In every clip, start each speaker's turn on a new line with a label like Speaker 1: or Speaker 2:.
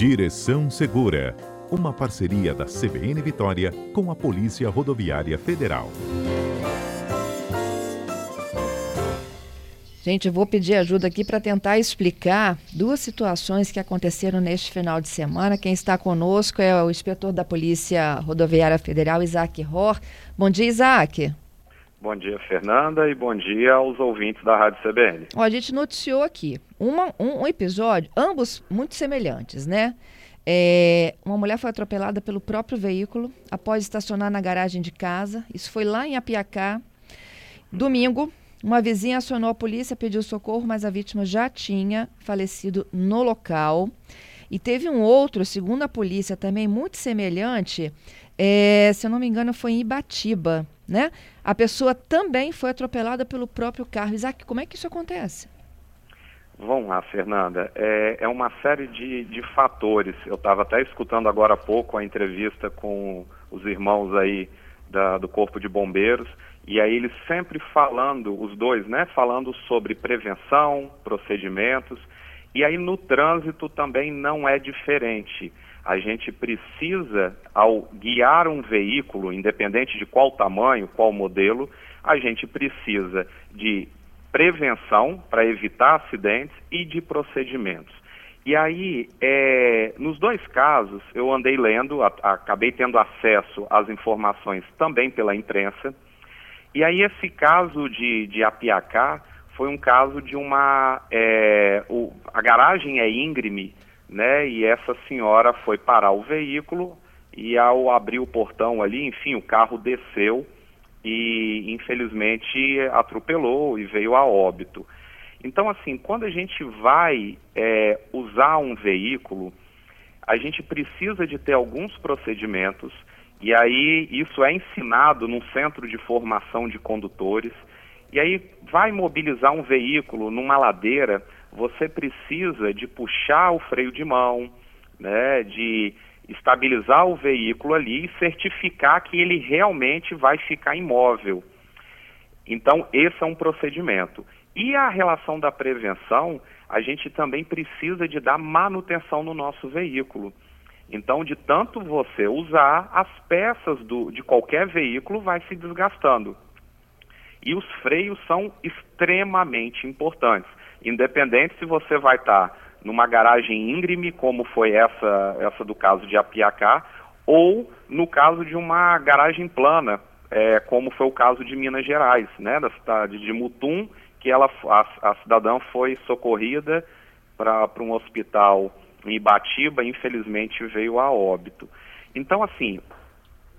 Speaker 1: Direção Segura, uma parceria da CBN Vitória com a Polícia Rodoviária Federal.
Speaker 2: Gente, eu vou pedir ajuda aqui para tentar explicar duas situações que aconteceram neste final de semana. Quem está conosco é o inspetor da Polícia Rodoviária Federal, Isaac Ror. Bom dia, Isaac.
Speaker 3: Bom dia, Fernanda, e bom dia aos ouvintes da Rádio CBN.
Speaker 2: Ó, a gente noticiou aqui uma, um, um, episódio, ambos muito semelhantes, né? É, uma mulher foi atropelada pelo próprio veículo após estacionar na garagem de casa. Isso foi lá em Apiacá. Domingo, uma vizinha acionou a polícia, pediu socorro, mas a vítima já tinha falecido no local. E teve um outro, segundo a polícia, também muito semelhante, é, se eu não me engano, foi em Ibatiba, né? A pessoa também foi atropelada pelo próprio carro. Isaac, como é que isso acontece?
Speaker 3: Vamos lá, Fernanda. É, é uma série de, de fatores. Eu estava até escutando agora há pouco a entrevista com os irmãos aí da, do Corpo de Bombeiros e aí eles sempre falando, os dois, né, falando sobre prevenção, procedimentos, e aí no trânsito também não é diferente. A gente precisa, ao guiar um veículo, independente de qual tamanho, qual modelo, a gente precisa de prevenção para evitar acidentes e de procedimentos. E aí, é, nos dois casos, eu andei lendo, a, acabei tendo acesso às informações também pela imprensa, e aí esse caso de, de Apiacá foi um caso de uma... É, o, a garagem é íngreme, né? E essa senhora foi parar o veículo e ao abrir o portão ali, enfim, o carro desceu e infelizmente atropelou e veio a óbito. Então, assim, quando a gente vai é, usar um veículo, a gente precisa de ter alguns procedimentos e aí isso é ensinado num centro de formação de condutores. E aí vai mobilizar um veículo numa ladeira, você precisa de puxar o freio de mão, né, de estabilizar o veículo ali e certificar que ele realmente vai ficar imóvel. Então, esse é um procedimento. E a relação da prevenção, a gente também precisa de dar manutenção no nosso veículo. Então, de tanto você usar, as peças do, de qualquer veículo vai se desgastando. E os freios são extremamente importantes, independente se você vai estar numa garagem íngreme, como foi essa, essa do caso de Apiacá, ou no caso de uma garagem plana, é, como foi o caso de Minas Gerais, né, da cidade de Mutum, que ela, a, a cidadã foi socorrida para um hospital em Ibatiba, infelizmente veio a óbito. Então, assim,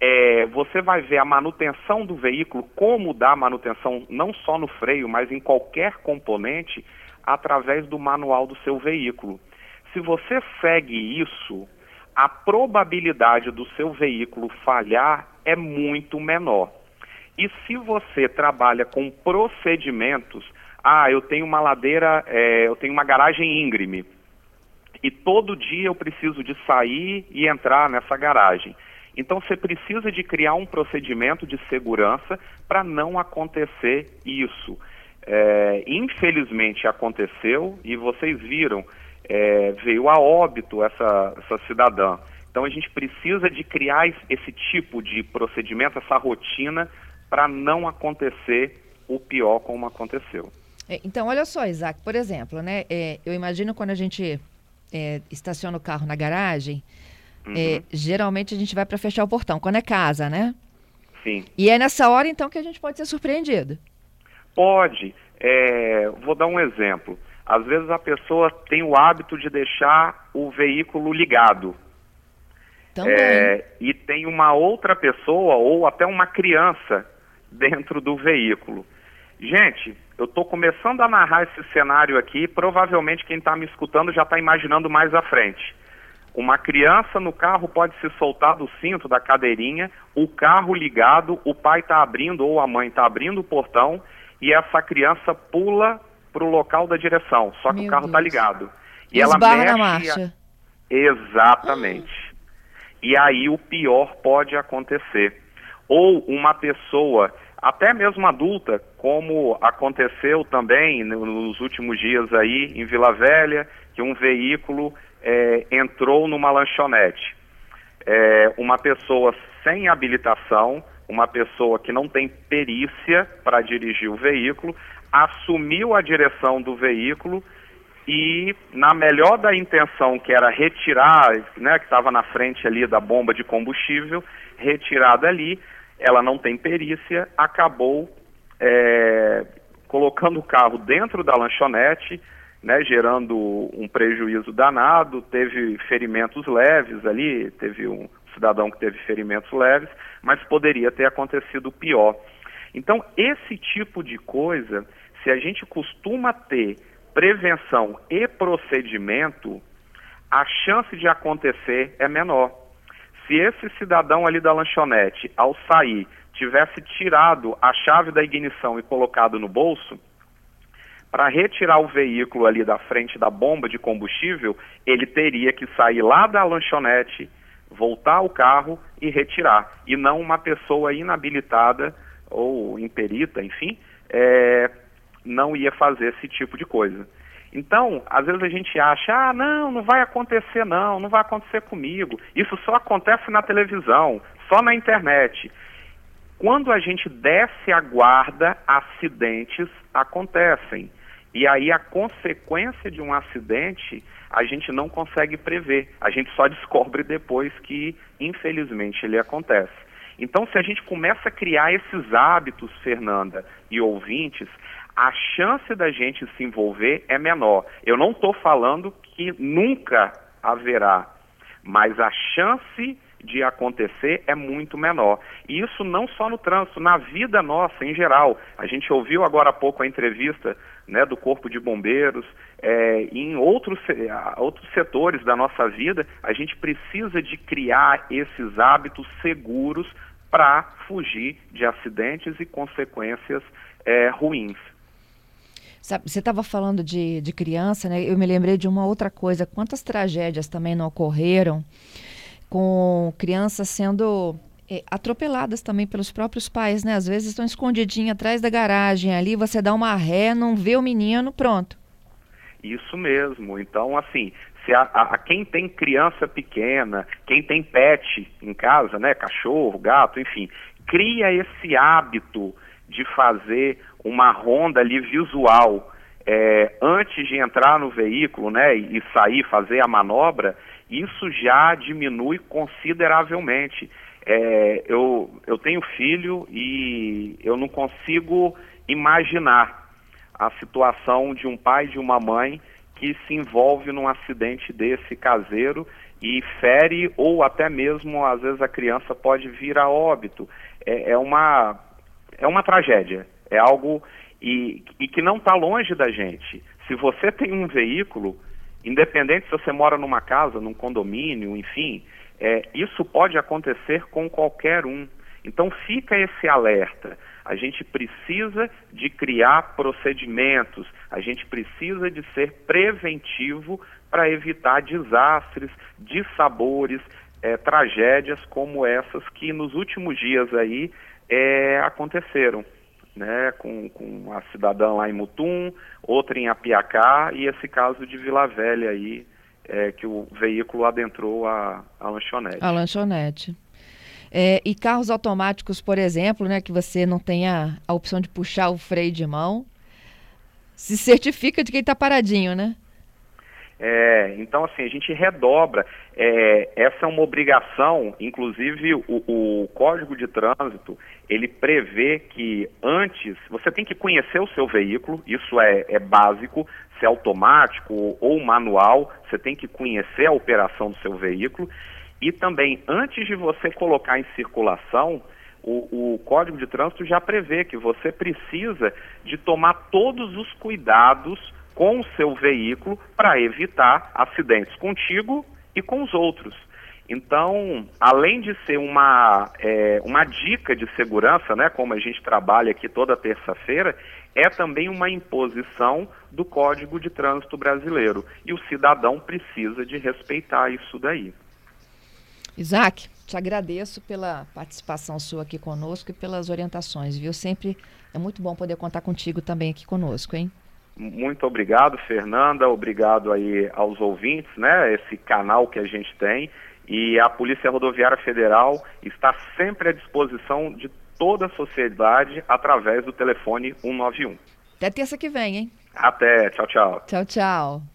Speaker 3: é, você vai ver a manutenção do veículo, como dar manutenção não só no freio, mas em qualquer componente, através do manual do seu veículo. Se você segue isso, a probabilidade do seu veículo falhar é muito menor. E se você trabalha com procedimentos, ah, eu tenho uma ladeira, é, eu tenho uma garagem íngreme, e todo dia eu preciso de sair e entrar nessa garagem. Então você precisa de criar um procedimento de segurança para não acontecer isso. É, infelizmente aconteceu e vocês viram, é, veio a óbito essa, essa cidadã. Então a gente precisa de criar esse tipo de procedimento, essa rotina, para não acontecer o pior como aconteceu.
Speaker 2: É, então, olha só, Isaac, por exemplo, né? É, eu imagino quando a gente é, estaciona o carro na garagem, uhum. é, geralmente a gente vai para fechar o portão, quando é casa, né?
Speaker 3: Sim.
Speaker 2: E é nessa hora, então, que a gente pode ser surpreendido.
Speaker 3: Pode. É, vou dar um exemplo. Às vezes a pessoa tem o hábito de deixar o veículo ligado.
Speaker 2: Também. É,
Speaker 3: e tem uma outra pessoa ou até uma criança dentro do veículo. Gente, eu estou começando a narrar esse cenário aqui, provavelmente quem está me escutando já está imaginando mais à frente. Uma criança no carro pode se soltar do cinto da cadeirinha, o carro ligado, o pai está abrindo ou a mãe está abrindo o portão e essa criança pula para o local da direção, só que Meu o carro está ligado.
Speaker 2: E ela mexe. Na marcha.
Speaker 3: A... Exatamente. E aí o pior pode acontecer. Ou uma pessoa até mesmo adulta, como aconteceu também nos últimos dias aí em Vila Velha, que um veículo é, entrou numa lanchonete. É, uma pessoa sem habilitação, uma pessoa que não tem perícia para dirigir o veículo, assumiu a direção do veículo e, na melhor da intenção, que era retirar, né, que estava na frente ali da bomba de combustível, retirada ali, ela não tem perícia, acabou é, colocando o carro dentro da lanchonete, né, gerando um prejuízo danado, teve ferimentos leves ali, teve um cidadão que teve ferimentos leves, mas poderia ter acontecido pior. Então, esse tipo de coisa, se a gente costuma ter prevenção e procedimento, a chance de acontecer é menor. Se esse cidadão ali da lanchonete, ao sair, tivesse tirado a chave da ignição e colocado no bolso, para retirar o veículo ali da frente da bomba de combustível, ele teria que sair lá da lanchonete, voltar ao carro e retirar, e não uma pessoa inabilitada ou imperita, enfim, é, não ia fazer esse tipo de coisa. Então, às vezes a gente acha, ah, não, não vai acontecer não, não vai acontecer comigo. Isso só acontece na televisão, só na internet. Quando a gente desce a guarda, acidentes acontecem. E aí a consequência de um acidente a gente não consegue prever. A gente só descobre depois que, infelizmente, ele acontece. Então, se a gente começa a criar esses hábitos, Fernanda e ouvintes, a chance da gente se envolver é menor. Eu não estou falando que nunca haverá, mas a chance de acontecer é muito menor. E isso não só no trânsito, na vida nossa em geral. A gente ouviu agora há pouco a entrevista né, do Corpo de Bombeiros, é, em outros, outros setores da nossa vida, a gente precisa de criar esses hábitos seguros para fugir de acidentes e consequências é, ruins.
Speaker 2: Sabe, você estava falando de, de criança, né? Eu me lembrei de uma outra coisa. Quantas tragédias também não ocorreram com crianças sendo é, atropeladas também pelos próprios pais, né? Às vezes estão escondidinhas atrás da garagem ali, você dá uma ré, não vê o menino, pronto.
Speaker 3: Isso mesmo. Então, assim, se a, a, quem tem criança pequena, quem tem pet em casa, né, cachorro, gato, enfim, cria esse hábito de fazer uma ronda ali visual é, antes de entrar no veículo, né, e sair, fazer a manobra, isso já diminui consideravelmente. É, eu, eu tenho filho e eu não consigo imaginar a situação de um pai e de uma mãe que se envolve num acidente desse caseiro e fere ou até mesmo às vezes a criança pode vir a óbito. É, é uma é uma tragédia, é algo e, e que não está longe da gente. Se você tem um veículo, independente se você mora numa casa, num condomínio, enfim, é, isso pode acontecer com qualquer um. Então fica esse alerta. A gente precisa de criar procedimentos, a gente precisa de ser preventivo para evitar desastres, dissabores, é, tragédias como essas que nos últimos dias aí é, aconteceram. Né, com, com a cidadã lá em Mutum, outra em Apiacá e esse caso de Vila Velha aí, é, que o veículo adentrou a, a lanchonete.
Speaker 2: A lanchonete. É, e carros automáticos, por exemplo, né, que você não tenha a opção de puxar o freio de mão, se certifica de quem está paradinho, né?
Speaker 3: É, então, assim, a gente redobra. É, essa é uma obrigação, inclusive o, o, Código de Trânsito, ele prevê que antes, você tem que conhecer o seu veículo, isso é, é básico, se é automático ou manual, você tem que conhecer a operação do seu veículo. E também, antes de você colocar em circulação, o, o, Código de Trânsito já prevê que você precisa de tomar todos os cuidados com o seu veículo para evitar acidentes contigo e com os outros. Então, além de ser uma, é, uma dica de segurança, né, como a gente trabalha aqui toda terça-feira, é também uma imposição do Código de Trânsito Brasileiro. E o cidadão precisa de respeitar isso daí.
Speaker 2: Isaac, te agradeço pela participação sua aqui conosco e pelas orientações, viu? Sempre é muito bom poder contar contigo também aqui conosco, hein?
Speaker 3: Muito obrigado, Fernanda. Obrigado aí aos ouvintes, né? Esse canal que a gente tem. E a Polícia Rodoviária Federal está sempre à disposição de toda a sociedade através do telefone 191.
Speaker 2: Até terça que vem, hein?
Speaker 3: Até. Tchau, tchau.
Speaker 2: Tchau, tchau.